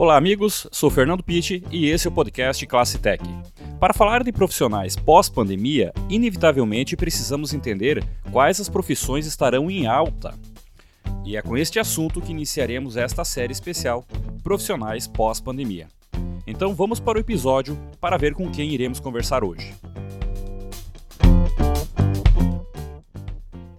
Olá, amigos. Sou Fernando Pitti e esse é o podcast Classe Tech. Para falar de profissionais pós-pandemia, inevitavelmente precisamos entender quais as profissões estarão em alta. E é com este assunto que iniciaremos esta série especial Profissionais pós-pandemia. Então vamos para o episódio para ver com quem iremos conversar hoje.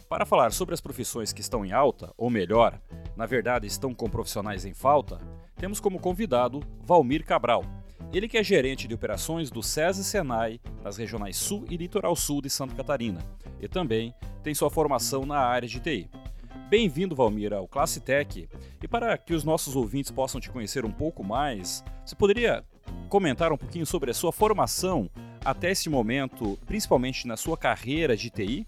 Para falar sobre as profissões que estão em alta, ou melhor, na verdade estão com profissionais em falta, temos como convidado Valmir Cabral. Ele que é gerente de operações do SESI Senai nas regionais Sul e Litoral Sul de Santa Catarina e também tem sua formação na área de TI. Bem-vindo, Valmir, ao Classe Tech. E para que os nossos ouvintes possam te conhecer um pouco mais, você poderia comentar um pouquinho sobre a sua formação até esse momento, principalmente na sua carreira de TI?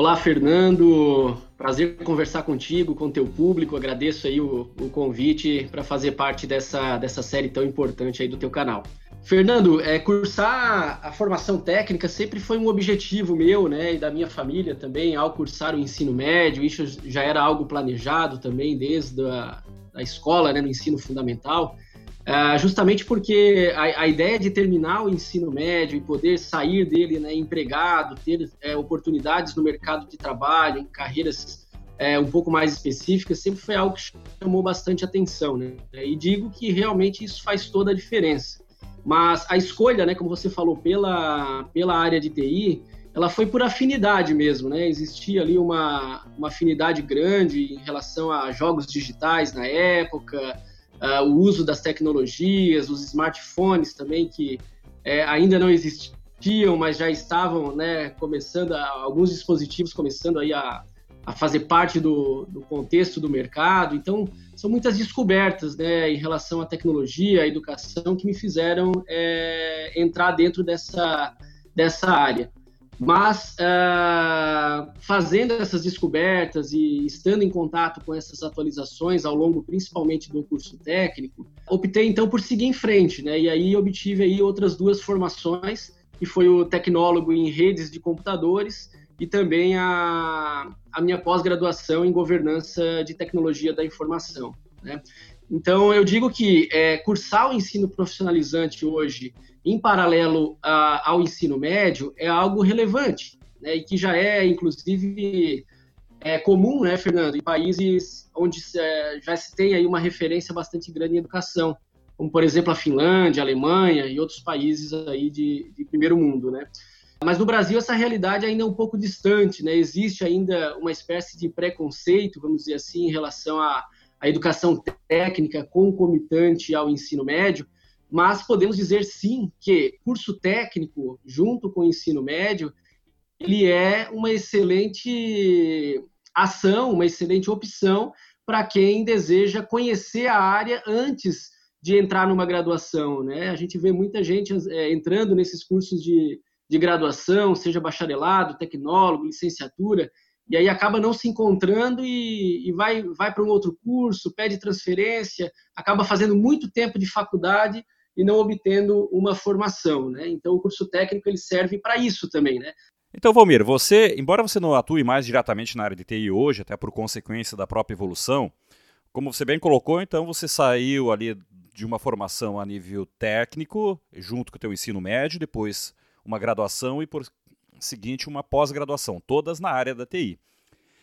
Olá, Fernando. Prazer conversar contigo, com teu público. Agradeço aí o, o convite para fazer parte dessa, dessa série tão importante aí do teu canal. Fernando, é, cursar a formação técnica sempre foi um objetivo meu, né, e da minha família também, ao cursar o ensino médio, isso já era algo planejado também desde a da escola, né, no ensino fundamental. Uh, justamente porque a, a, ideia de terminar o ensino médio e poder sair dele né, empregado, ter é, oportunidades no mercado de trabalho, em carreiras é, um pouco mais específicas, sempre foi algo que chamou bastante atenção. Né? E digo que realmente isso faz toda a diferença. Mas a escolha, né, como você falou, pela, pela área de TI, ela foi por afinidade mesmo, né? Existia ali uma, uma afinidade grande em relação a jogos digitais na época, uh, o uso das tecnologias, os smartphones também, que é, ainda não existiam, mas já estavam né, começando, a, alguns dispositivos começando aí a, a fazer parte do, do, contexto do mercado. Então, são muitas descobertas né, em relação à tecnologia, à educação, que me fizeram é, entrar dentro dessa, dessa área. Mas uh, fazendo essas descobertas e estando em contato com essas atualizações ao longo, principalmente do curso técnico, optei então por seguir em frente, né? E aí obtive aí outras duas formações, que foi o tecnólogo em redes de computadores e também a, a minha pós-graduação em governança de tecnologia da informação. Né? Então, eu digo que é, cursar o ensino profissionalizante hoje em paralelo a, ao ensino médio é algo relevante, né, e que já é, inclusive, é comum, né, Fernando, em países onde é, já se tem aí uma referência bastante grande em educação, como, por exemplo, a Finlândia, a Alemanha e outros países aí de, de primeiro mundo, né. Mas no Brasil essa realidade ainda é um pouco distante, né, existe ainda uma espécie de preconceito, vamos dizer assim, em relação à, à educação técnica concomitante ao ensino médio, mas podemos dizer sim que curso técnico, junto com o ensino médio, ele é uma excelente ação, uma excelente opção para quem deseja conhecer a área antes de entrar numa graduação. Né? A gente vê muita gente é, entrando nesses cursos de, de graduação, seja bacharelado, tecnólogo, licenciatura, e aí acaba não se encontrando e, e vai, vai para um outro curso, pede transferência, acaba fazendo muito tempo de faculdade e não obtendo uma formação, né? Então o curso técnico ele serve para isso também, né? Então, Valmir, você, embora você não atue mais diretamente na área de TI hoje, até por consequência da própria evolução, como você bem colocou, então você saiu ali de uma formação a nível técnico, junto com o teu ensino médio, depois uma graduação e por seguinte uma pós-graduação, todas na área da TI.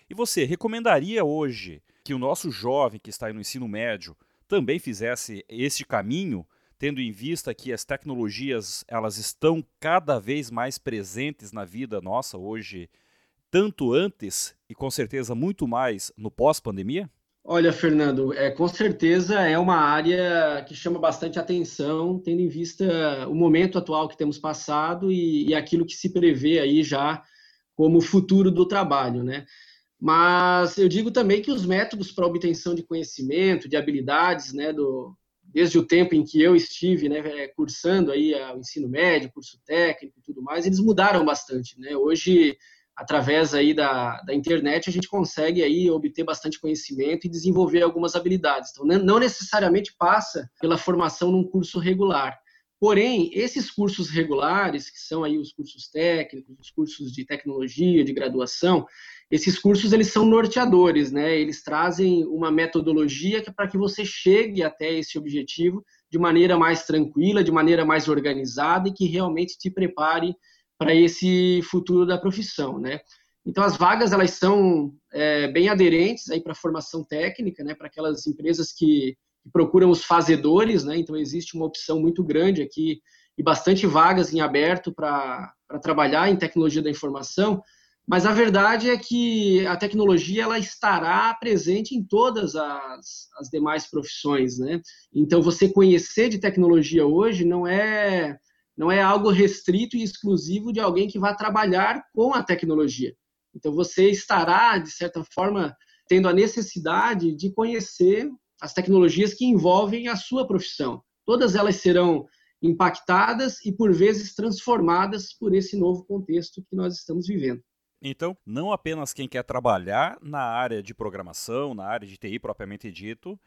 E você recomendaria hoje que o nosso jovem que está no ensino médio também fizesse este caminho tendo em vista que as tecnologias elas estão cada vez mais presentes na vida nossa hoje, tanto antes e com certeza muito mais no pós-pandemia? Olha, Fernando, é, com certeza é uma área que chama bastante atenção, tendo em vista o momento atual que temos passado e, e aquilo que se prevê aí já como futuro do trabalho, né? Mas eu digo também que os métodos para obtenção de conhecimento, de habilidades, né, do, desde o tempo em que eu estive né, é, cursando aí o ensino médio, curso técnico e tudo mais, eles mudaram bastante. Né? Hoje, através aí da, da internet, a gente consegue aí obter bastante conhecimento e desenvolver algumas habilidades. Então, não necessariamente passa pela formação num curso regular, Porém, esses cursos regulares, que são aí os cursos técnicos, os cursos de tecnologia, de graduação, esses cursos eles são norteadores, né? Eles trazem uma metodologia que, para que você chegue até esse objetivo de maneira mais tranquila, de maneira mais organizada e que realmente te prepare para esse futuro da profissão, né? Então as vagas elas são é, bem aderentes aí para formação técnica, né? Para aquelas empresas que, que procuram os fazedores, né? Então existe uma opção muito grande aqui e bastante vagas em aberto para trabalhar em tecnologia da informação mas a verdade é que a tecnologia ela estará presente em todas as, as demais profissões, né? Então você conhecer de tecnologia hoje não é não é algo restrito e exclusivo de alguém que vai trabalhar com a tecnologia. Então você estará de certa forma tendo a necessidade de conhecer as tecnologias que envolvem a sua profissão. Todas elas serão impactadas e por vezes transformadas por esse novo contexto que nós estamos vivendo. Então, não apenas quem quer trabalhar na área de programação, na área de TI propriamente dito,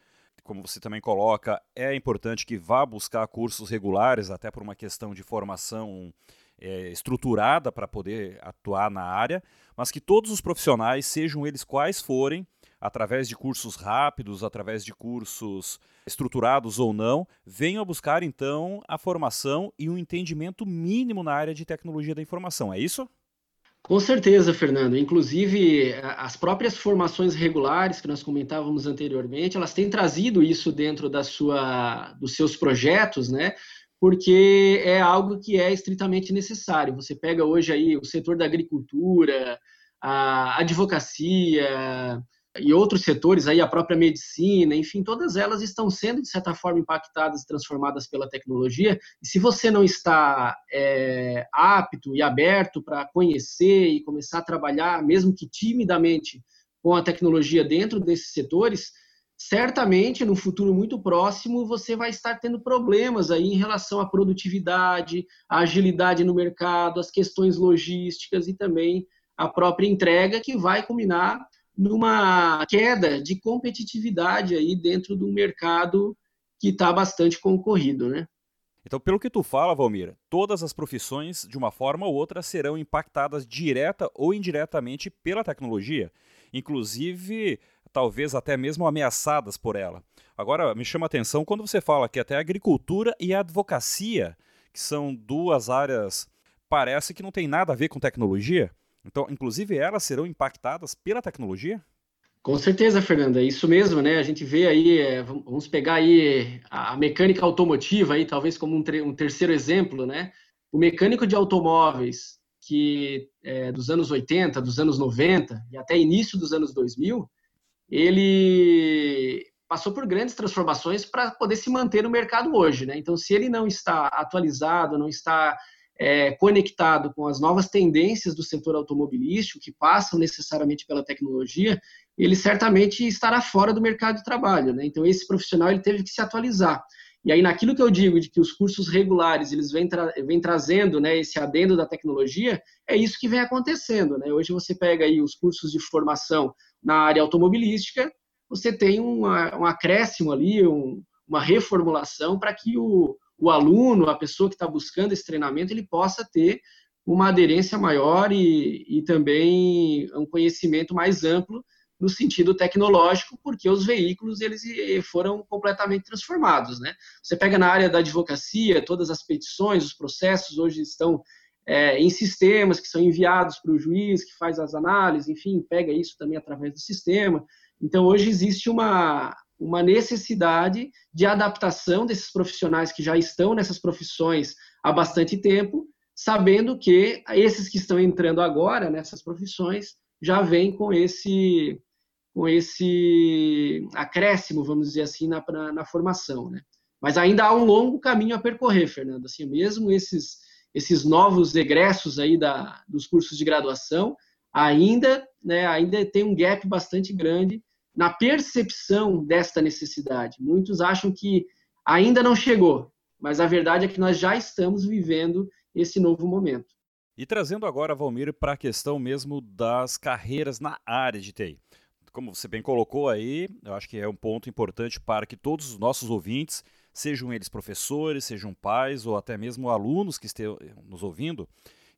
como você também coloca, é importante que vá buscar cursos regulares, até por uma questão de formação é, estruturada para poder atuar na área, mas que todos os profissionais, sejam eles quais forem, através de cursos rápidos, através de cursos estruturados ou não, venham a buscar então a formação e um entendimento mínimo na área de tecnologia da informação. É isso? Com certeza, Fernando. Inclusive, as próprias formações regulares que nós comentávamos anteriormente, elas têm trazido isso dentro da sua, dos seus projetos, né? Porque é algo que é estritamente necessário. Você pega hoje aí o setor da agricultura, a advocacia, e outros setores, aí a própria medicina, enfim, todas elas estão sendo, de certa forma, impactadas e transformadas pela tecnologia. E se você não está é, apto e aberto para conhecer e começar a trabalhar, mesmo que timidamente, com a tecnologia dentro desses setores, certamente, no futuro muito próximo, você vai estar tendo problemas aí em relação à produtividade, à agilidade no mercado, às questões logísticas e também a própria entrega, que vai culminar numa queda de competitividade aí dentro do mercado que está bastante concorrido, né? Então, pelo que tu fala, Valmir, todas as profissões, de uma forma ou outra, serão impactadas direta ou indiretamente pela tecnologia, inclusive, talvez até mesmo ameaçadas por ela. Agora, me chama a atenção quando você fala que até a agricultura e a advocacia, que são duas áreas, parece que não tem nada a ver com tecnologia. Então, inclusive, elas serão impactadas pela tecnologia? Com certeza, Fernanda, é isso mesmo, né? A gente vê aí, é, vamos pegar aí a mecânica automotiva aí, talvez como um, um terceiro exemplo, né? O mecânico de automóveis que é, dos anos 80, dos anos 90 e até início dos anos 2000, ele passou por grandes transformações para poder se manter no mercado hoje, né? Então, se ele não está atualizado, não está é, conectado com as novas tendências do setor automobilístico, que passam necessariamente pela tecnologia, ele certamente estará fora do mercado de trabalho. Né? Então, esse profissional ele teve que se atualizar. E aí, naquilo que eu digo de que os cursos regulares eles vêm, tra vêm trazendo né, esse adendo da tecnologia, é isso que vem acontecendo. Né? Hoje você pega aí os cursos de formação na área automobilística, você tem um acréscimo ali, um, uma reformulação para que o, o aluno, a pessoa que está buscando esse treinamento, ele possa ter uma aderência maior e, e também um conhecimento mais amplo no sentido tecnológico, porque os veículos eles foram completamente transformados, né? Você pega na área da advocacia, todas as petições, os processos hoje estão é, em sistemas que são enviados para o juiz, que faz as análises, enfim, pega isso também através do sistema. Então, hoje existe uma, uma necessidade de adaptação desses profissionais que já estão nessas profissões há bastante tempo, sabendo que esses que estão entrando agora nessas profissões já vêm com esse com esse acréscimo, vamos dizer assim, na, na, na formação, né? Mas ainda há um longo caminho a percorrer, Fernando. Assim, mesmo esses esses novos egressos aí da, dos cursos de graduação ainda, né, ainda tem um gap bastante grande na percepção desta necessidade. Muitos acham que ainda não chegou, mas a verdade é que nós já estamos vivendo esse novo momento. E trazendo agora, Valmir, para a questão mesmo das carreiras na área de TI. Como você bem colocou aí, eu acho que é um ponto importante para que todos os nossos ouvintes sejam eles professores, sejam pais ou até mesmo alunos que estejam nos ouvindo.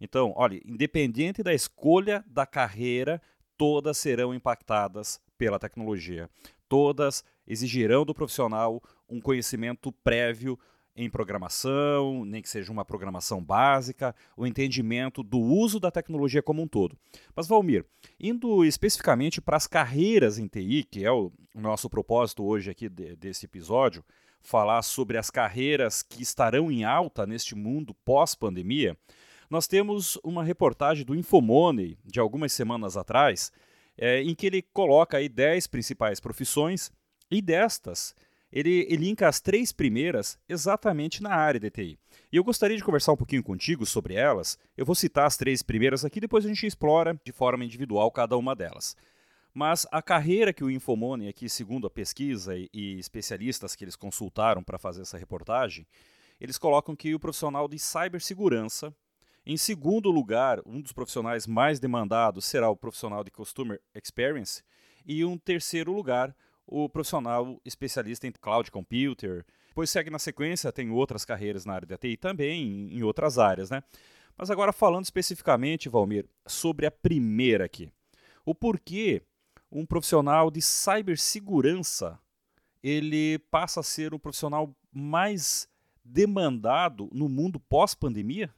Então, olha, independente da escolha da carreira, todas serão impactadas pela tecnologia. Todas exigirão do profissional um conhecimento prévio em programação, nem que seja uma programação básica, o entendimento do uso da tecnologia como um todo. Mas, Valmir, indo especificamente para as carreiras em TI, que é o nosso propósito hoje aqui de, desse episódio, falar sobre as carreiras que estarão em alta neste mundo pós-pandemia, nós temos uma reportagem do Infomoney de algumas semanas atrás, é, em que ele coloca aí 10 principais profissões e destas ele, linka as três primeiras exatamente na área de TI. E eu gostaria de conversar um pouquinho contigo sobre elas. Eu vou citar as três primeiras aqui, depois a gente explora de forma individual cada uma delas. Mas a carreira que o Infomoney, aqui, segundo a pesquisa e, e especialistas que eles consultaram para fazer essa reportagem, eles colocam que o profissional de cibersegurança, em segundo lugar, um dos profissionais mais demandados será o profissional de Customer Experience, e um terceiro lugar, o profissional especialista em cloud computer. Depois segue na sequência, tem outras carreiras na área da TI também, em outras áreas, né? Mas agora falando especificamente, Valmir, sobre a primeira aqui. O porquê um profissional de cibersegurança ele passa a ser um profissional mais demandado no mundo pós-pandemia?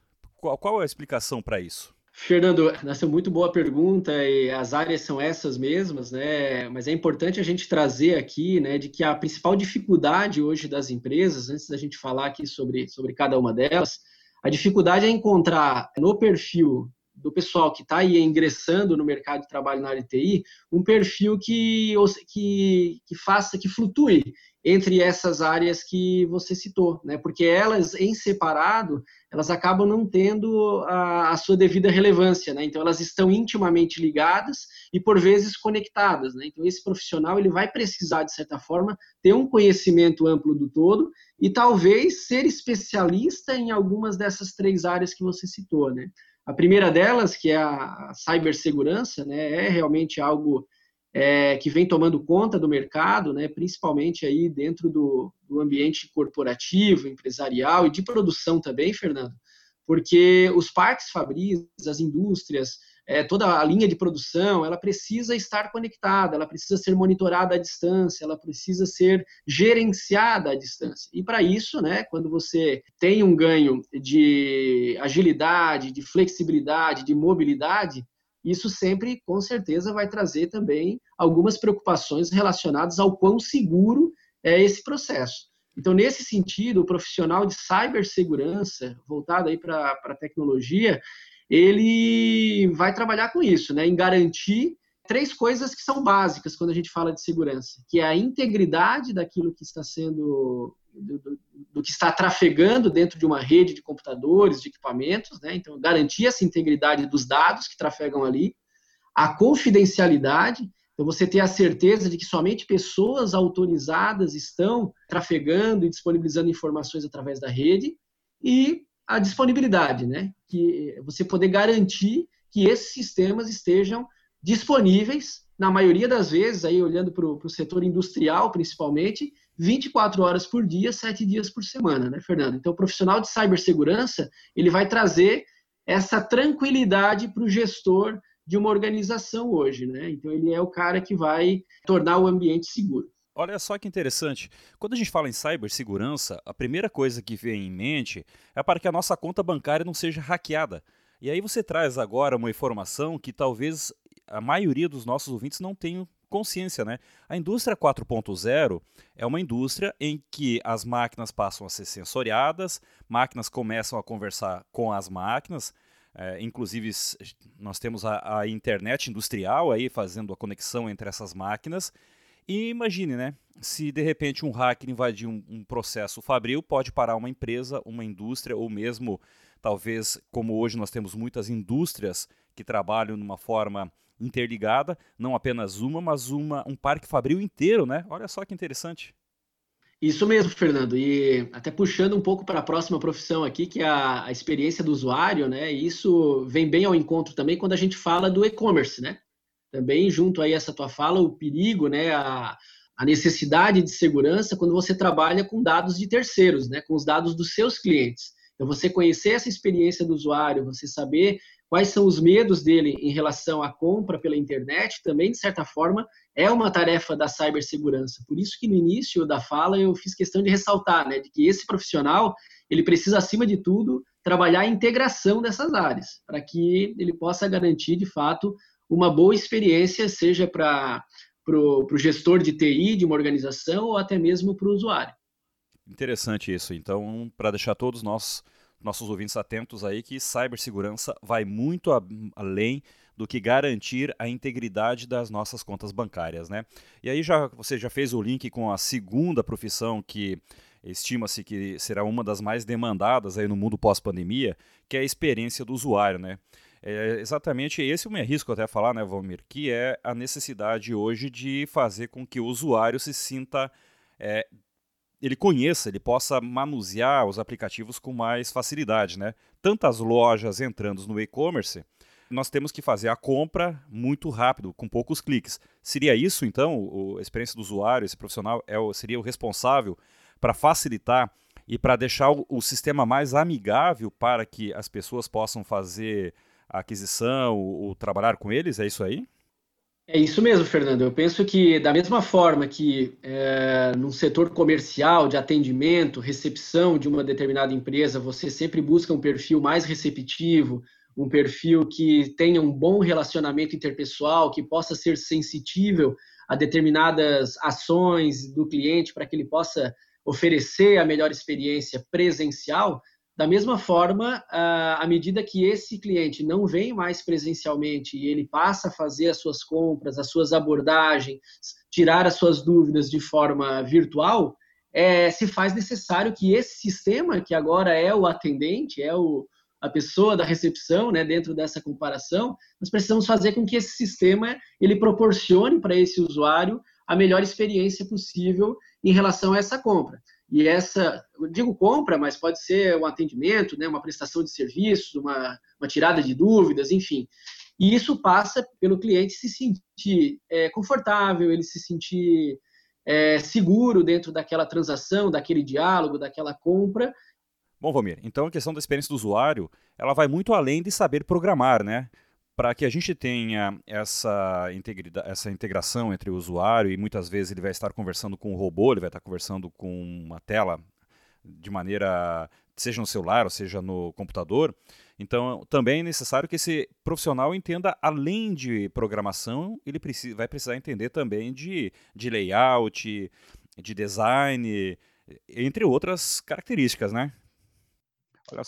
Qual, qual, é a explicação para isso? Fernando, essa é muito boa pergunta e as áreas são essas mesmas, né? Mas é importante a gente trazer aqui, né, de que a principal dificuldade hoje das empresas, antes da gente falar aqui sobre, sobre cada uma delas, a dificuldade é encontrar no perfil do pessoal que está aí ingressando no mercado de trabalho na área de TI, um perfil que, que, que faça, que flutue entre essas áreas que você citou, né? Porque elas, em separado, elas acabam não tendo a, a, sua devida relevância, né? Então elas estão intimamente ligadas e por vezes conectadas, né? Então esse profissional ele vai precisar de certa forma ter um conhecimento amplo do todo e talvez ser especialista em algumas dessas três áreas que você citou, né? A primeira delas, que é a cibersegurança, né, é realmente algo é, que vem tomando conta do mercado, né, principalmente aí dentro do, do ambiente corporativo, empresarial e de produção também, Fernando, porque os parques fabris, as indústrias, é, toda a linha de produção, ela precisa estar conectada, ela precisa ser monitorada à distância, ela precisa ser gerenciada à distância. E para isso, né, quando você tem um ganho de agilidade, de flexibilidade, de mobilidade, isso sempre, com certeza, vai trazer também algumas preocupações relacionadas ao quão seguro é esse processo. Então, nesse sentido, o profissional de cibersegurança, voltado aí para a tecnologia, ele vai trabalhar com isso, né, em garantir três coisas que são básicas quando a gente fala de segurança, que é a integridade daquilo que está sendo do, do, do, que está trafegando dentro de uma rede de computadores, de equipamentos, né? Então, garantir essa integridade dos dados que trafegam ali, a confidencialidade, então você ter a certeza de que somente pessoas autorizadas estão trafegando e disponibilizando informações através da rede, e a disponibilidade, né? Que você poder garantir que esses sistemas estejam disponíveis, na maioria das vezes, aí olhando para o setor industrial principalmente, 24 horas por dia, 7 dias por semana, né, Fernando? Então, o profissional de cibersegurança, ele vai trazer essa tranquilidade para o gestor de uma organização hoje, né? Então, ele é o cara que vai tornar o ambiente seguro. Olha só que interessante. Quando a gente fala em cibersegurança, a primeira coisa que vem em mente é para que a nossa conta bancária não seja hackeada. E aí você traz agora uma informação que talvez a maioria dos nossos ouvintes não tenham consciência, né? A indústria 4.0 é uma indústria em que as máquinas passam a ser sensoriadas, máquinas começam a conversar com as máquinas, é, inclusive nós temos a, a, internet industrial aí fazendo a conexão entre essas máquinas. E imagine, né? Se de repente um hacker invadir um, um processo fabril, pode parar uma empresa, uma indústria, ou mesmo talvez como hoje nós temos muitas indústrias que trabalham numa forma interligada, não apenas uma, mas uma, um parque fabril inteiro, né? Olha só que interessante. Isso mesmo, Fernando. E até puxando um pouco para a próxima profissão aqui, que é a, a, experiência do usuário, né? E isso vem bem ao encontro também quando a gente fala do e-commerce, né? Também junto aí essa tua fala, o perigo, né? A, a necessidade de segurança quando você trabalha com dados de terceiros, né, com os dados dos seus clientes. Então, você conhecer essa experiência do usuário, você saber quais são os medos dele em relação à compra pela internet, também, de certa forma, é uma tarefa da cibersegurança. Por isso que no início da fala eu fiz questão de ressaltar, né, de que esse profissional, ele precisa, acima de tudo, trabalhar a integração dessas áreas, para que ele possa garantir, de fato, uma boa experiência, seja para o gestor de TI de uma organização ou até mesmo para o usuário. Interessante isso. Então, para deixar todos nós, nossos ouvintes atentos aí, que cibersegurança vai muito a, além do que garantir a integridade das nossas contas bancárias, né? E aí já você já fez o link com a segunda profissão que estima-se que será uma das mais demandadas aí no mundo pós-pandemia, que é a experiência do usuário, né? É exatamente esse eu me arrisco até falar, né, Valmir, que é a necessidade hoje de fazer com que o usuário se sinta é, ele conheça, ele possa manusear os aplicativos com mais facilidade, né? Tantas lojas entrando no e-commerce, nós temos que fazer a compra muito rápido, com poucos cliques. Seria isso, então, a experiência do usuário, esse profissional é o, seria o responsável para facilitar e para deixar o, o, sistema mais amigável para que as pessoas possam fazer a aquisição, ou trabalhar com eles? É isso aí? É isso mesmo, Fernando. Eu penso que, da mesma forma que é, no setor comercial, de atendimento, recepção de uma determinada empresa, você sempre busca um perfil mais receptivo, um perfil que tenha um bom relacionamento interpessoal, que possa ser sensível a determinadas ações do cliente para que ele possa oferecer a melhor experiência presencial, da mesma forma, à medida que esse cliente não vem mais presencialmente e ele passa a fazer as suas compras, as suas abordagens, tirar as suas dúvidas de forma virtual, é, se faz necessário que esse sistema, que agora é o atendente, é o, a pessoa da recepção, né, dentro dessa comparação, nós precisamos fazer com que esse sistema ele proporcione para esse usuário a melhor experiência possível em relação a essa compra. E essa, eu digo compra, mas pode ser um atendimento, né, uma prestação de serviço, uma, uma tirada de dúvidas, enfim. E isso passa pelo cliente se sentir é, confortável, ele se sentir é, seguro dentro daquela transação, daquele diálogo, daquela compra. Bom, Vomir, então a questão da experiência do usuário, ela vai muito além de saber programar, né? Para que a gente tenha essa, essa integração entre o usuário e muitas vezes ele vai estar conversando com o robô, ele vai estar conversando com uma tela de maneira, seja no celular ou seja no computador. Então, também é necessário que esse profissional entenda, além de programação, ele precisa, vai precisar entender também de, de layout, de design, entre outras características, né?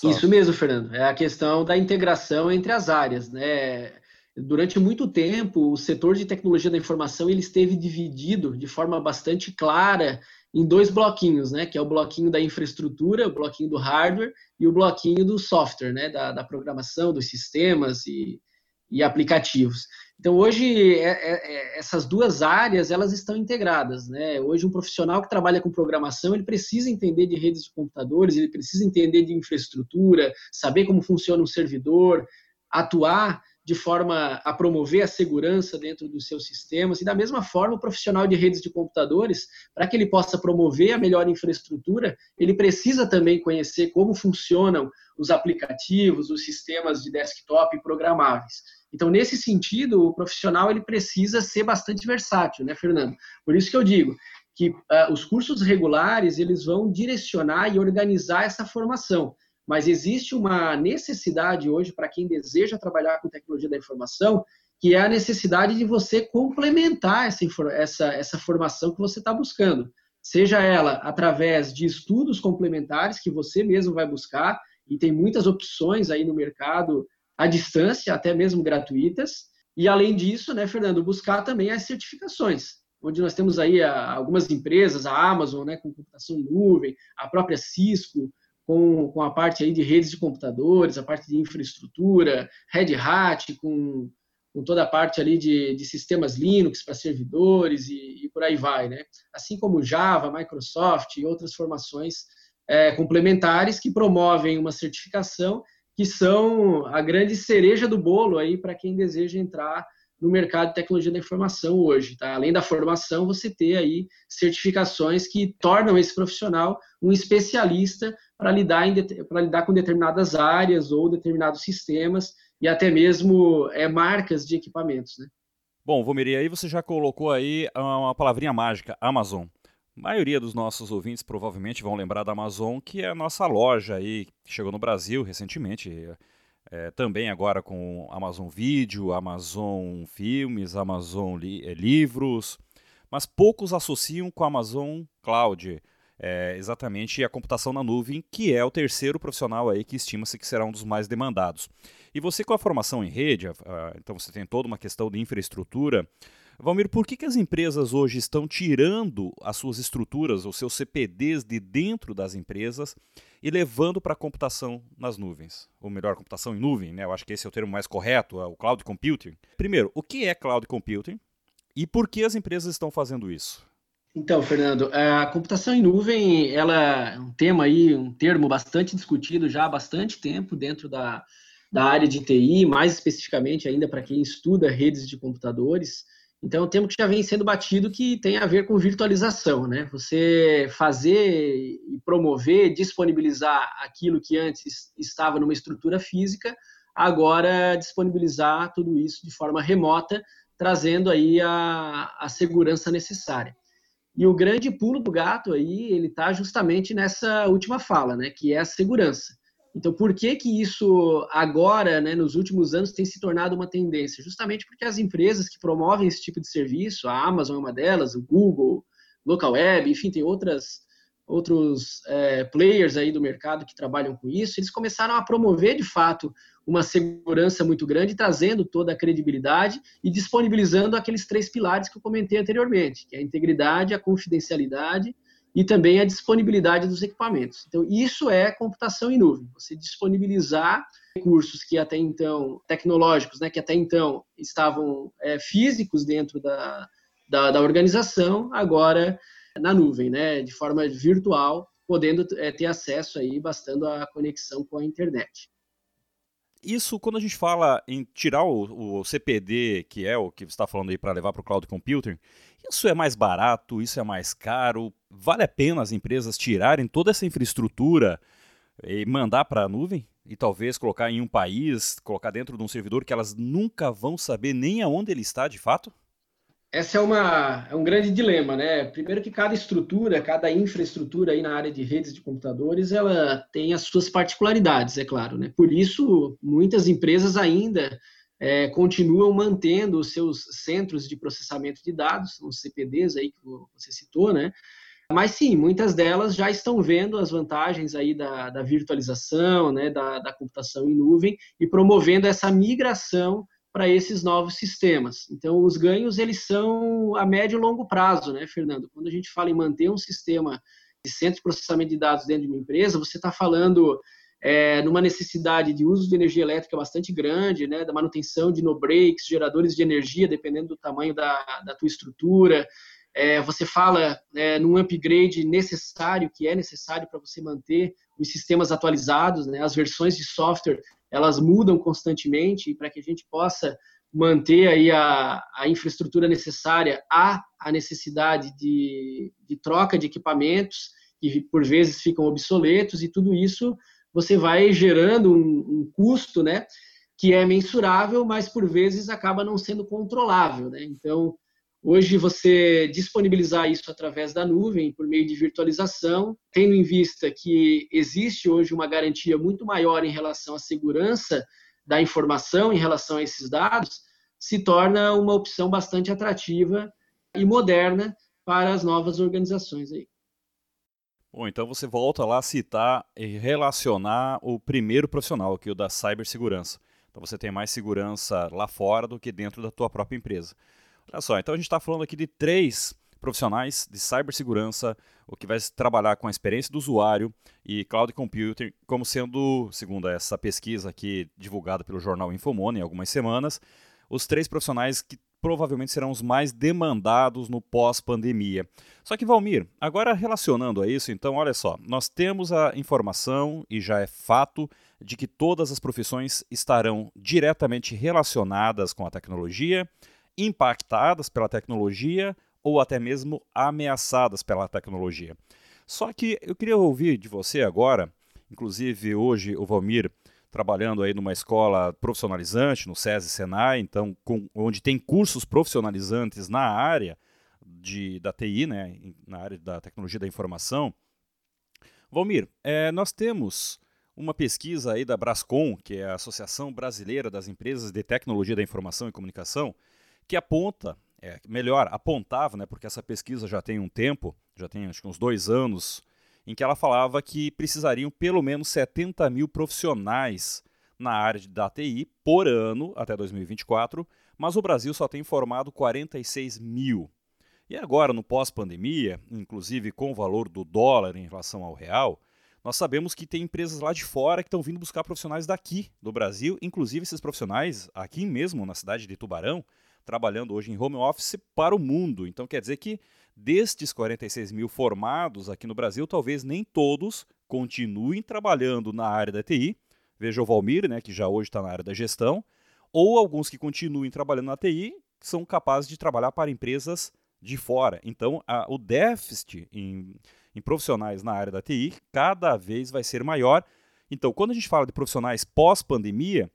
Isso mesmo, Fernando. É a questão da integração entre as áreas, né? Durante muito tempo, o setor de tecnologia da informação ele esteve dividido de forma bastante clara em dois bloquinhos, né? Que é o bloquinho da infraestrutura, o bloquinho do hardware e o bloquinho do software, né? Da, da programação, dos sistemas e, e aplicativos. Então, hoje, é, é, é, essas duas áreas, elas estão integradas. Né? Hoje, um profissional que trabalha com programação, ele precisa entender de redes de computadores, ele precisa entender de infraestrutura, saber como funciona um servidor, atuar de forma a promover a segurança dentro dos seus sistemas. E, da mesma forma, o profissional de redes de computadores, para que ele possa promover a melhor infraestrutura, ele precisa também conhecer como funcionam os aplicativos, os sistemas de desktop programáveis. Então, nesse sentido, o profissional ele precisa ser bastante versátil, né, Fernando? Por isso que eu digo que uh, os cursos regulares eles vão direcionar e organizar essa formação. Mas existe uma necessidade hoje para quem deseja trabalhar com tecnologia da informação, que é a necessidade de você complementar essa, essa, essa formação que você está buscando. Seja ela através de estudos complementares que você mesmo vai buscar, e tem muitas opções aí no mercado à distância, até mesmo gratuitas. E além disso, né, Fernando, buscar também as certificações, onde nós temos aí algumas empresas, a Amazon, né, com computação nuvem, a própria Cisco, com, com a parte aí de redes de computadores, a parte de infraestrutura, Red Hat, com, com toda a parte ali de, de sistemas Linux para servidores e, e, por aí vai, né? Assim como Java, Microsoft e outras formações é, complementares que promovem uma certificação que são a grande cereja do bolo aí para quem deseja entrar no mercado de tecnologia da informação hoje. Tá? Além da formação, você ter aí certificações que tornam esse profissional um especialista para lidar, lidar com determinadas áreas ou determinados sistemas e até mesmo é, marcas de equipamentos. Né? Bom, Vomiri, aí você já colocou aí uma palavrinha mágica, Amazon. Maioria dos nossos ouvintes provavelmente vão lembrar da Amazon, que é a nossa loja aí, que chegou no Brasil recentemente, é, também agora com Amazon Vídeo, Amazon Filmes, Amazon li é, Livros, mas poucos associam com a Amazon Cloud, é, exatamente a computação na nuvem, que é o terceiro profissional aí que estima-se que será um dos mais demandados. E você com a formação em rede, então você tem toda uma questão de infraestrutura. Valmir, por que, que as empresas hoje estão tirando as suas estruturas, os seus CPDs de dentro das empresas e levando para a computação nas nuvens? Ou melhor, computação em nuvem, né? Eu acho que esse é o termo mais correto, é o cloud computing. Primeiro, o que é cloud computing e por que as empresas estão fazendo isso? Então, Fernando, a computação em nuvem, ela é um tema aí, um termo bastante discutido já há bastante tempo dentro da, da área de TI, mais especificamente ainda para quem estuda redes de computadores. Então, é um termo que já vem sendo batido que tem a ver com virtualização, né? Você fazer e promover, disponibilizar aquilo que antes estava numa estrutura física, agora disponibilizar tudo isso de forma remota, trazendo aí a, a segurança necessária. E o grande pulo do gato aí, ele está justamente nessa última fala, né? Que é a segurança. Então, por que que isso agora, né, nos últimos anos, tem se tornado uma tendência? Justamente porque as empresas que promovem esse tipo de serviço, a Amazon é uma delas, o Google, Local Web, enfim, tem outras outros é, players aí do mercado que trabalham com isso, eles começaram a promover de fato uma segurança muito grande, trazendo toda a credibilidade e disponibilizando aqueles três pilares que eu comentei anteriormente, que é a integridade, a confidencialidade e também a disponibilidade dos equipamentos. Então, isso é computação em nuvem. Você disponibilizar recursos que até então, tecnológicos, né, que até então estavam é, físicos dentro da, da, da, organização, agora na nuvem, né, de forma virtual, podendo é, ter acesso aí, bastando a conexão com a internet. Isso, quando a gente fala em tirar o, o CPD, que é o que você está falando aí para levar para o cloud computing, isso é mais barato, isso é mais caro? Vale a pena as empresas tirarem toda essa infraestrutura e mandar para a nuvem? E talvez colocar em um país, colocar dentro de um servidor que elas nunca vão saber nem aonde ele está de fato? Essa é, uma, é um grande dilema, né? Primeiro que cada estrutura, cada infraestrutura aí na área de redes de computadores, ela tem as suas particularidades, é claro, né? Por isso, muitas empresas ainda é, continuam mantendo os seus centros de processamento de dados, os CPDs aí que você citou, né? Mas sim, muitas delas já estão vendo as vantagens aí da, da virtualização, né, da, da computação em nuvem e promovendo essa migração para esses novos sistemas. Então, os ganhos eles são a médio e longo prazo, né, Fernando? Quando a gente fala em manter um sistema de centro de processamento de dados dentro de uma empresa, você está falando é, numa necessidade de uso de energia elétrica bastante grande, né, da manutenção de no-breaks, geradores de energia, dependendo do tamanho da, da tua estrutura. É, você fala é, num upgrade necessário, que é necessário para você manter os sistemas atualizados, né, as versões de software, elas mudam constantemente, e para que a gente possa manter aí a, a infraestrutura necessária, há a necessidade de, de troca de equipamentos, que por vezes ficam obsoletos, e tudo isso você vai gerando um, um custo, né, que é mensurável, mas por vezes acaba não sendo controlável, né? Então, hoje você disponibilizar isso através da nuvem, por meio de virtualização, tendo em vista que existe hoje uma garantia muito maior em relação à segurança da informação, em relação a esses dados, se torna uma opção bastante atrativa e moderna para as novas organizações aí. Bom, então você volta lá a citar e relacionar o primeiro profissional, que é o da cibersegurança. Então você tem mais segurança lá fora do que dentro da tua própria empresa. Olha só, então a gente está falando aqui de três profissionais de cibersegurança, o que vai trabalhar com a experiência do usuário e cloud computing, como sendo, segundo essa pesquisa aqui divulgada pelo jornal Infomone em algumas semanas, os três profissionais que provavelmente serão os mais demandados no pós-pandemia. Só que, Valmir, agora relacionando a isso, então, olha só, nós temos a informação, e já é fato, de que todas as profissões estarão diretamente relacionadas com a tecnologia, impactadas pela tecnologia ou até mesmo ameaçadas pela tecnologia. Só que eu queria ouvir de você agora, inclusive hoje o Valmir trabalhando aí numa escola profissionalizante, no SESI Senai, então com, onde tem cursos profissionalizantes na área de, da TI, né, na área da tecnologia da informação. Valmir, é, nós temos uma pesquisa aí da Brascom, que é a Associação Brasileira das Empresas de Tecnologia da Informação e Comunicação, que aponta, é, melhor, apontava, né, porque essa pesquisa já tem um tempo, já tem acho que uns dois anos, em que ela falava que precisariam pelo menos 70 mil profissionais na área da TI por ano até 2024, mas o Brasil só tem formado 46 mil. E agora, no pós-pandemia, inclusive com o valor do dólar em relação ao real, nós sabemos que tem empresas lá de fora que estão vindo buscar profissionais daqui, do Brasil, inclusive esses profissionais aqui mesmo, na cidade de Tubarão, trabalhando hoje em home office para o mundo. Então quer dizer que destes 46 mil formados aqui no Brasil, talvez nem todos continuem trabalhando na área da TI. Veja o Valmir, né, que já hoje está na área da gestão, ou alguns que continuem trabalhando na TI são capazes de trabalhar para empresas de fora. Então, a, o déficit em, em profissionais na área da TI cada vez vai ser maior. Então, quando a gente fala de profissionais pós-pandemia,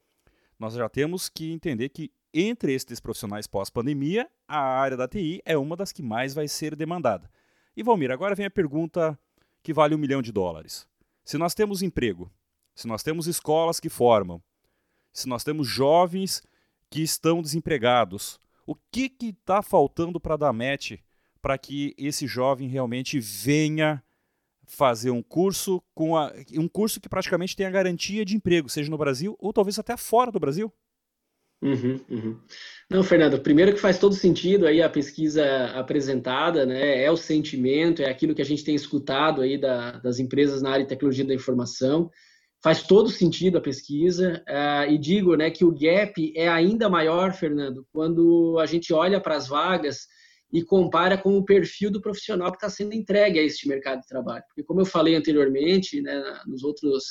nós já temos que entender que entre estes profissionais pós-pandemia, a área da TI é uma das que mais vai ser demandada. E Valmir, agora vem a pergunta que vale um milhão de dólares. Se nós temos emprego, se nós temos escolas que formam, se nós temos jovens que estão desempregados, o que está faltando para dar match para que esse jovem realmente venha fazer um curso com a, um curso que praticamente tenha garantia de emprego, seja no Brasil ou talvez até fora do Brasil? Uhum, uhum. Não, Fernando, primeiro que faz todo sentido aí a pesquisa apresentada, né? É o sentimento, é aquilo que a gente tem escutado aí da, das empresas na área de tecnologia da informação. Faz todo sentido a pesquisa uh, e digo, né, que o gap é ainda maior, Fernando, quando a gente olha para as vagas e compara com o perfil do profissional que está sendo entregue a este mercado de trabalho. Porque como eu falei anteriormente, né, nos outros,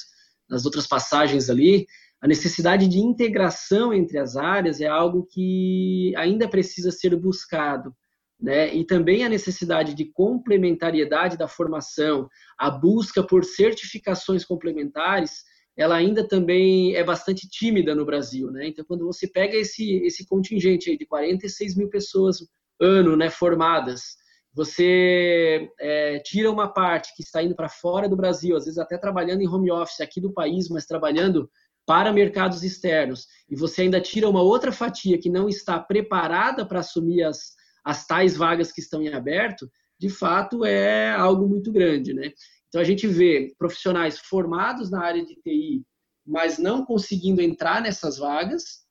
nas outras passagens ali, a necessidade de integração entre as áreas é algo que ainda precisa ser buscado. Né? E também a necessidade de complementariedade da formação, a busca por certificações complementares, ela ainda também é bastante tímida no Brasil. Né? Então, quando você pega esse, esse contingente de 46 mil pessoas ano né, formadas, você é, tira uma parte que está indo para fora do Brasil, às vezes até trabalhando em home office aqui do país, mas trabalhando para mercados externos, e você ainda tira uma outra fatia que não está preparada para assumir as, as tais vagas que estão em aberto, de fato é algo muito grande, né? Então a gente vê profissionais formados na área de TI, mas não conseguindo entrar nessas vagas,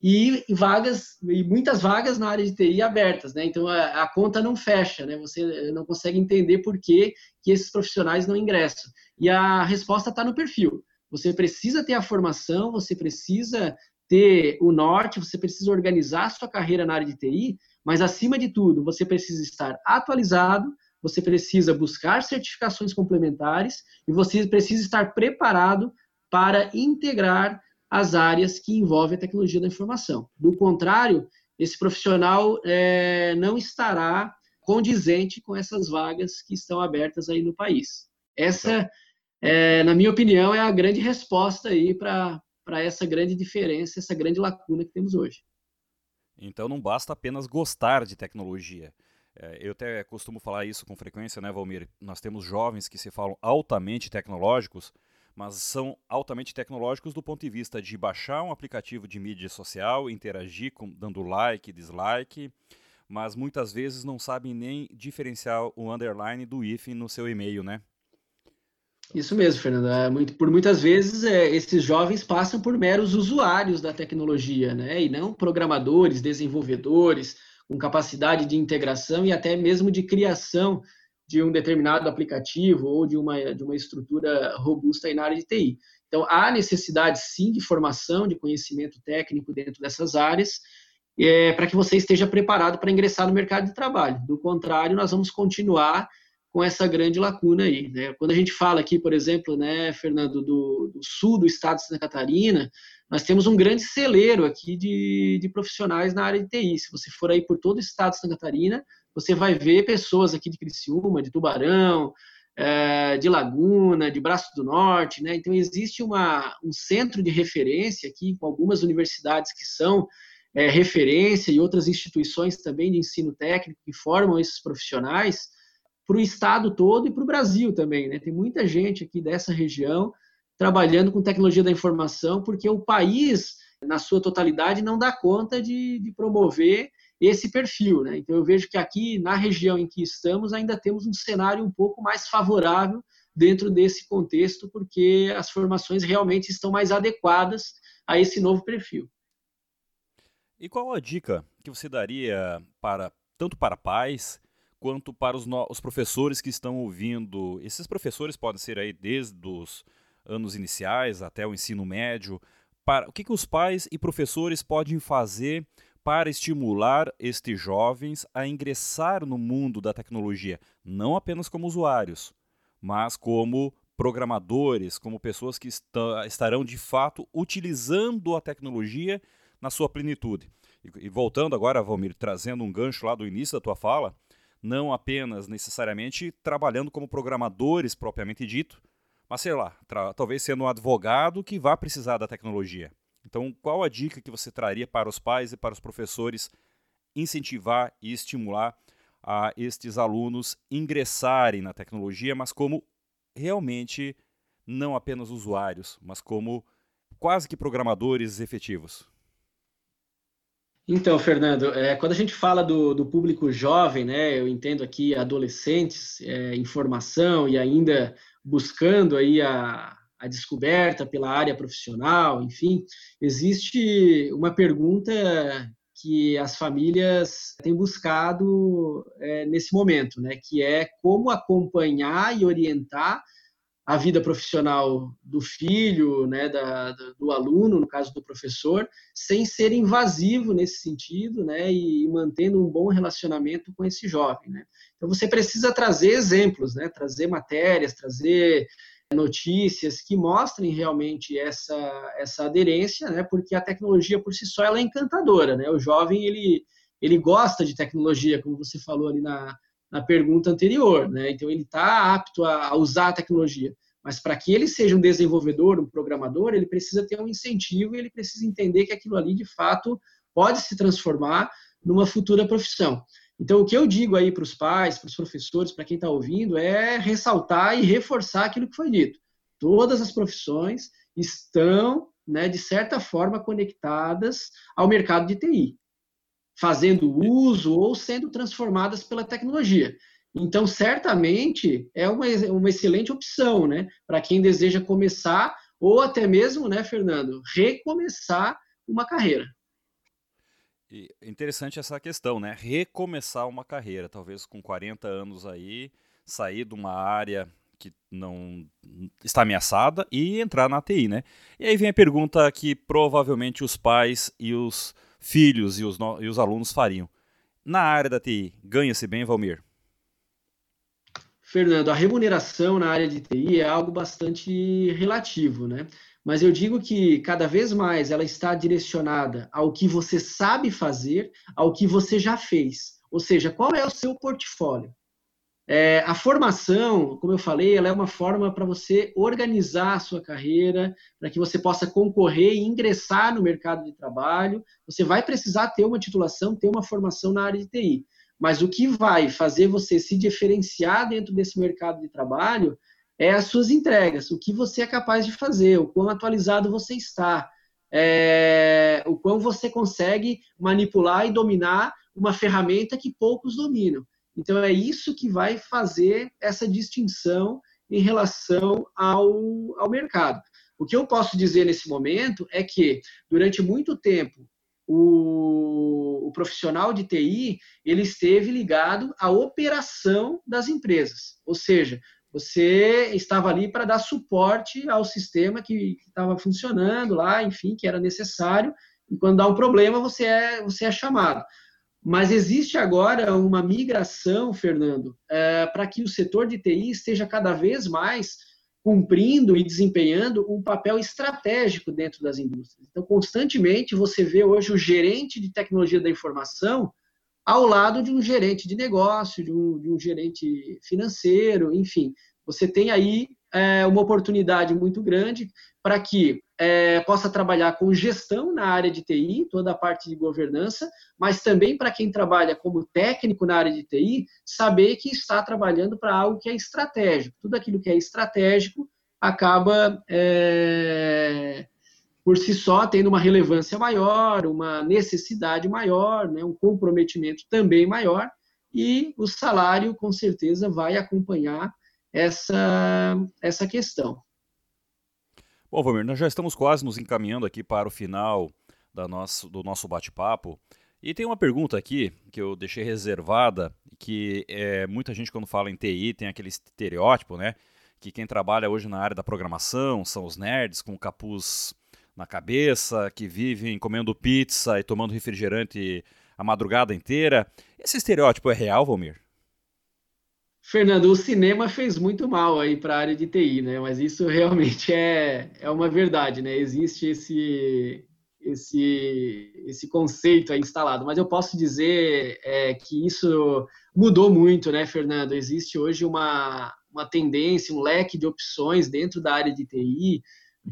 e vagas e muitas vagas na área de TI abertas, né? Então a, a, conta não fecha, né? Você não consegue entender por que, que esses profissionais não ingressam. E a resposta está no perfil. Você precisa ter a formação, você precisa ter o norte, você precisa organizar a sua carreira na área de TI, mas acima de tudo, você precisa estar atualizado, você precisa buscar certificações complementares e você precisa estar preparado para integrar as áreas que envolvem a tecnologia da informação. Do contrário, esse profissional é, não estará condizente com essas vagas que estão abertas aí no país. Essa é, na minha opinião, é a grande resposta aí para essa grande diferença, essa grande lacuna que temos hoje. Então não basta apenas gostar de tecnologia. É, eu até costumo falar isso com frequência, né, Valmir? Nós temos jovens que se falam altamente tecnológicos, mas são altamente tecnológicos do ponto de vista de baixar um aplicativo de mídia social, interagir com, dando like, dislike, mas muitas vezes não sabem nem diferenciar o underline do if no seu e-mail, né? Isso mesmo, Fernando. É muito, por muitas vezes, é, esses jovens passam por meros usuários da tecnologia, né? E não programadores, desenvolvedores, com capacidade de integração e até mesmo de criação de um determinado aplicativo ou de uma, de uma estrutura robusta na área de TI. Então, há necessidade, sim, de formação, de conhecimento técnico dentro dessas áreas, é, para que você esteja preparado para ingressar no mercado de trabalho. Do contrário, nós vamos continuar com essa grande lacuna aí. Né? Quando a gente fala aqui, por exemplo, né, Fernando, do, do, sul do estado de Santa Catarina, nós temos um grande celeiro aqui de, de profissionais na área de TI. Se você for aí por todo o estado de Santa Catarina, você vai ver pessoas aqui de Criciúma, de Tubarão, é, de Laguna, de Braço do Norte, né? Então existe uma, um centro de referência aqui com algumas universidades que são é, referência e outras instituições também de ensino técnico que formam esses profissionais para o estado todo e para o Brasil também, né? Tem muita gente aqui dessa região trabalhando com tecnologia da informação, porque o país, na sua totalidade, não dá conta de, de promover esse perfil. Né? Então, eu vejo que aqui, na região em que estamos, ainda temos um cenário um pouco mais favorável dentro desse contexto, porque as formações realmente estão mais adequadas a esse novo perfil. E qual a dica que você daria para tanto para pais quanto para os, os professores que estão ouvindo? Esses professores podem ser aí desde os anos iniciais até o ensino médio. Para, o que, que os pais e professores podem fazer para estimular estes jovens a ingressar no mundo da tecnologia, não apenas como usuários, mas como programadores, como pessoas que estarão de fato utilizando a tecnologia na sua plenitude. E, voltando agora, Valmir, trazendo um gancho lá do início da tua fala, não apenas necessariamente trabalhando como programadores propriamente dito, mas sei lá, talvez sendo um advogado que vá precisar da tecnologia. Então, qual a dica que você traria para os pais e para os professores incentivar e estimular a estes alunos ingressarem na tecnologia, mas como realmente não apenas usuários, mas como quase que programadores efetivos? Então, Fernando, é, quando a gente fala do, do, público jovem, né, eu entendo aqui adolescentes é, em formação e ainda buscando aí a, a descoberta pela área profissional, enfim, existe uma pergunta que as famílias têm buscado é, nesse momento, né, que é como acompanhar e orientar a vida profissional do filho, né, da, do aluno, no caso do professor, sem ser invasivo nesse sentido, né, e mantendo um bom relacionamento com esse jovem, né. Então você precisa trazer exemplos, né, trazer matérias, trazer notícias que mostrem realmente essa, essa aderência, né? Porque a tecnologia por si só ela é encantadora, né? O jovem ele ele gosta de tecnologia, como você falou ali na, na pergunta anterior, né? Então ele está apto a, usar a tecnologia, mas para que ele seja um desenvolvedor, um programador, ele precisa ter um incentivo e ele precisa entender que aquilo ali de fato pode se transformar numa futura profissão. Então, o que eu digo aí para os pais, para os professores, para quem está ouvindo, é ressaltar e reforçar aquilo que foi dito. Todas as profissões estão, né, de certa forma, conectadas ao mercado de TI, fazendo uso ou sendo transformadas pela tecnologia. Então, certamente, é uma, uma excelente opção né, para quem deseja começar ou até mesmo, né, Fernando, recomeçar uma carreira. E interessante essa questão, né? Recomeçar uma carreira, talvez com 40 anos aí, sair de uma área que não está ameaçada e entrar na TI, né? E aí vem a pergunta que provavelmente os pais e os filhos e os, e os alunos fariam. Na área da TI, ganha-se bem, Valmir? Fernando, a remuneração na área de TI é algo bastante relativo, né? mas eu digo que cada vez mais ela está direcionada ao que você sabe fazer, ao que você já fez. Ou seja, qual é o seu portfólio? É, a formação, como eu falei, ela é uma forma para você organizar a sua carreira, para que você possa concorrer e ingressar no mercado de trabalho. Você vai precisar ter uma titulação, ter uma formação na área de TI. Mas o que vai fazer você se diferenciar dentro desse mercado de trabalho é as suas entregas, o que você é capaz de fazer, o quão atualizado você está, é, o quão você consegue manipular e dominar uma ferramenta que poucos dominam. Então é isso que vai fazer essa distinção em relação ao, ao mercado. O que eu posso dizer nesse momento é que durante muito tempo o, o, profissional de TI ele esteve ligado à operação das empresas, ou seja, você estava ali para dar suporte ao sistema que estava funcionando lá, enfim, que era necessário, e quando dá um problema, você é, você é chamado. Mas existe agora uma migração, Fernando, é, para que o setor de TI esteja cada vez mais cumprindo e desempenhando um papel estratégico dentro das indústrias. Então, constantemente você vê hoje o gerente de tecnologia da informação ao lado de um gerente de negócio, de um, de um gerente financeiro, enfim. Você tem aí é, uma oportunidade muito grande para que é, possa trabalhar com gestão na área de TI, toda a parte de governança, mas também para quem trabalha como técnico na área de TI, saber que está trabalhando para algo que é estratégico. Tudo aquilo que é estratégico acaba, é, por si só, tendo uma relevância maior, uma necessidade maior, né, um comprometimento também maior, e o salário, com certeza, vai acompanhar essa, essa questão. Bom, Vomir, nós já estamos quase nos encaminhando aqui para o final da nosso, do nosso bate-papo. E tem uma pergunta aqui que eu deixei reservada, que é, muita gente quando fala em TI tem aquele estereótipo, né? Que quem trabalha hoje na área da programação são os nerds com capuz na cabeça, que vivem comendo pizza e tomando refrigerante a madrugada inteira. Esse estereótipo é real, Valmir? Fernando, o cinema fez muito mal aí para a área de TI, né? Mas isso realmente é, é uma verdade, né? Existe esse, esse, esse conceito aí instalado. Mas eu posso dizer é, que isso mudou muito, né, Fernando? Existe hoje uma, uma tendência, um leque de opções dentro da área de TI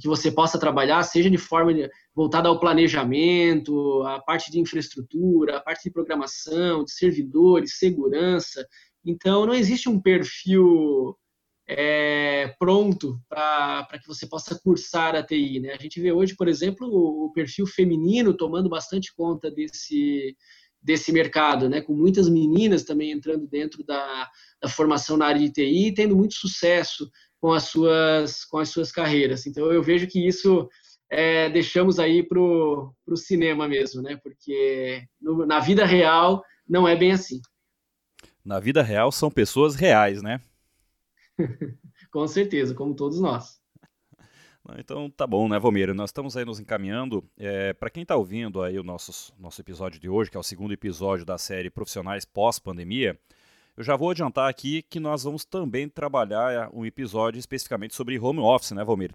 que você possa trabalhar, seja de forma voltada ao planejamento, a parte de infraestrutura, a parte de programação, de servidores, segurança. Então, não existe um perfil é, pronto para que você possa cursar a TI. Né? A gente vê hoje, por exemplo, o, perfil feminino tomando bastante conta desse, desse mercado, né? com muitas meninas também entrando dentro da, da formação na área de TI e tendo muito sucesso com as suas, com as suas carreiras. Então, eu vejo que isso é, deixamos aí para o cinema mesmo, né? porque no, na vida real não é bem assim na vida real são pessoas reais, né? Com certeza, como todos nós. Então tá bom, né, Valmir? Nós estamos aí nos encaminhando. É, Para quem está ouvindo aí o nosso, nosso episódio de hoje, que é o segundo episódio da série Profissionais Pós-Pandemia, eu já vou adiantar aqui que nós vamos também trabalhar um episódio especificamente sobre home office, né, Valmir?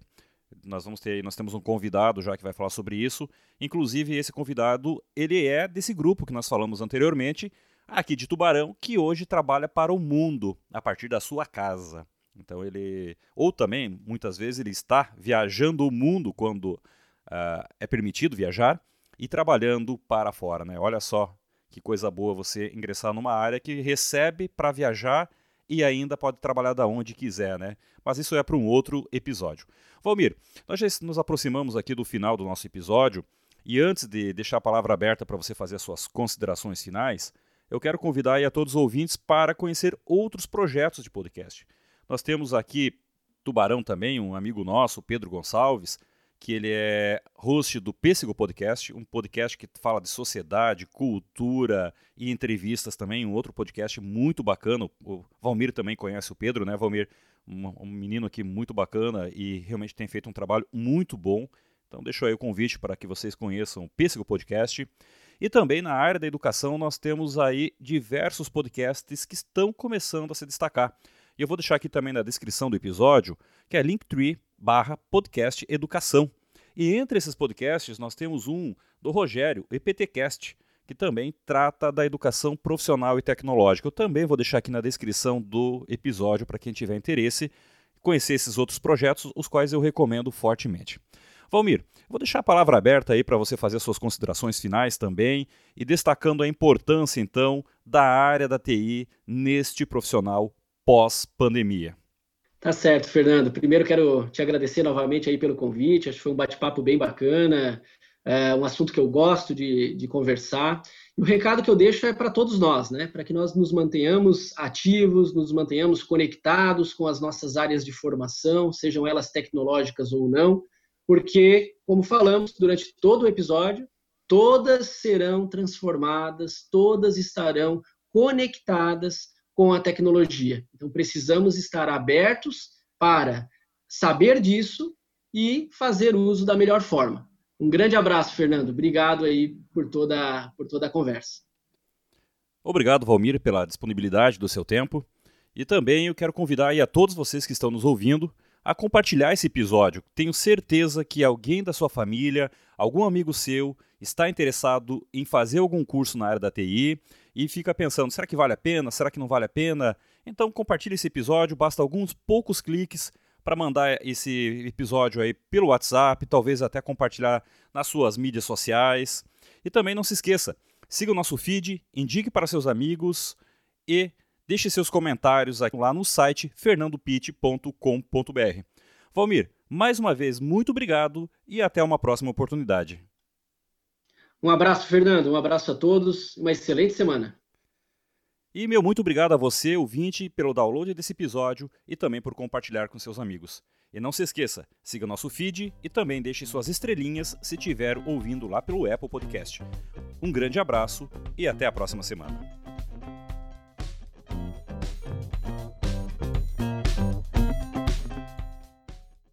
Nós vamos ter, nós temos um convidado já que vai falar sobre isso. Inclusive esse convidado, ele é desse grupo que nós falamos anteriormente, aqui de Tubarão, que hoje trabalha para o mundo a partir da sua casa. Então ele, ou também muitas vezes ele está viajando o mundo quando uh, é permitido viajar e trabalhando para fora, né? Olha só que coisa boa você ingressar numa área que recebe para viajar e ainda pode trabalhar da onde quiser, né? Mas isso é para um outro episódio. Valmir, nós já nos aproximamos aqui do final do nosso episódio e antes de deixar a palavra aberta para você fazer as suas considerações finais, eu quero convidar a todos os ouvintes para conhecer outros projetos de podcast. Nós temos aqui Tubarão também, um amigo nosso, Pedro Gonçalves, que ele é host do Pêssego Podcast, um podcast que fala de sociedade, cultura e entrevistas também, um outro podcast muito bacana. O Valmir também conhece o Pedro, né, Valmir? Um, um menino aqui muito bacana e realmente tem feito um trabalho muito bom. Então deixo aí o convite para que vocês conheçam o Pêssego Podcast. E também na área da educação nós temos aí diversos podcasts que estão começando a se destacar. E eu vou deixar aqui também na descrição do episódio, que é linktree barra podcast educação. E entre esses podcasts nós temos um do Rogério, EPTcast, que também trata da educação profissional e tecnológica. Eu também vou deixar aqui na descrição do episódio para quem tiver interesse conhecer esses outros projetos, os quais eu recomendo fortemente. Valmir, vou deixar a palavra aberta aí para você fazer suas considerações finais também e destacando a importância então da área da TI neste profissional pós-pandemia. Tá certo, Fernando. Primeiro quero te agradecer novamente aí pelo convite. Acho que foi um bate-papo bem bacana, é um assunto que eu gosto de, de conversar. E o recado que eu deixo é para todos nós, né? Para que nós nos mantenhamos ativos, nos mantenhamos conectados com as nossas áreas de formação, sejam elas tecnológicas ou não porque, como falamos durante todo o episódio, todas serão transformadas, todas estarão conectadas com a tecnologia. Então, precisamos estar abertos para saber disso e fazer uso da melhor forma. Um grande abraço, Fernando. Obrigado aí por toda, por toda a conversa. Obrigado, Valmir, pela disponibilidade do seu tempo. E também eu quero convidar a todos vocês que estão nos ouvindo a compartilhar esse episódio. Tenho certeza que alguém da sua família, algum amigo seu, está interessado em fazer algum curso na área da TI e fica pensando: será que vale a pena? Será que não vale a pena? Então compartilhe esse episódio, basta alguns poucos cliques para mandar esse episódio aí pelo WhatsApp, talvez até compartilhar nas suas mídias sociais. E também não se esqueça, siga o nosso feed, indique para seus amigos e deixe seus comentários lá no site fernandopit.com.br. Valmir, mais uma vez, muito obrigado e até uma próxima oportunidade. Um abraço, Fernando. Um abraço a todos. Uma excelente semana. E meu muito obrigado a você, ouvinte, pelo download desse episódio e também por compartilhar com seus amigos. E não se esqueça, siga nosso feed e também deixe suas estrelinhas se estiver ouvindo lá pelo Apple Podcast. Um grande abraço e até a próxima semana.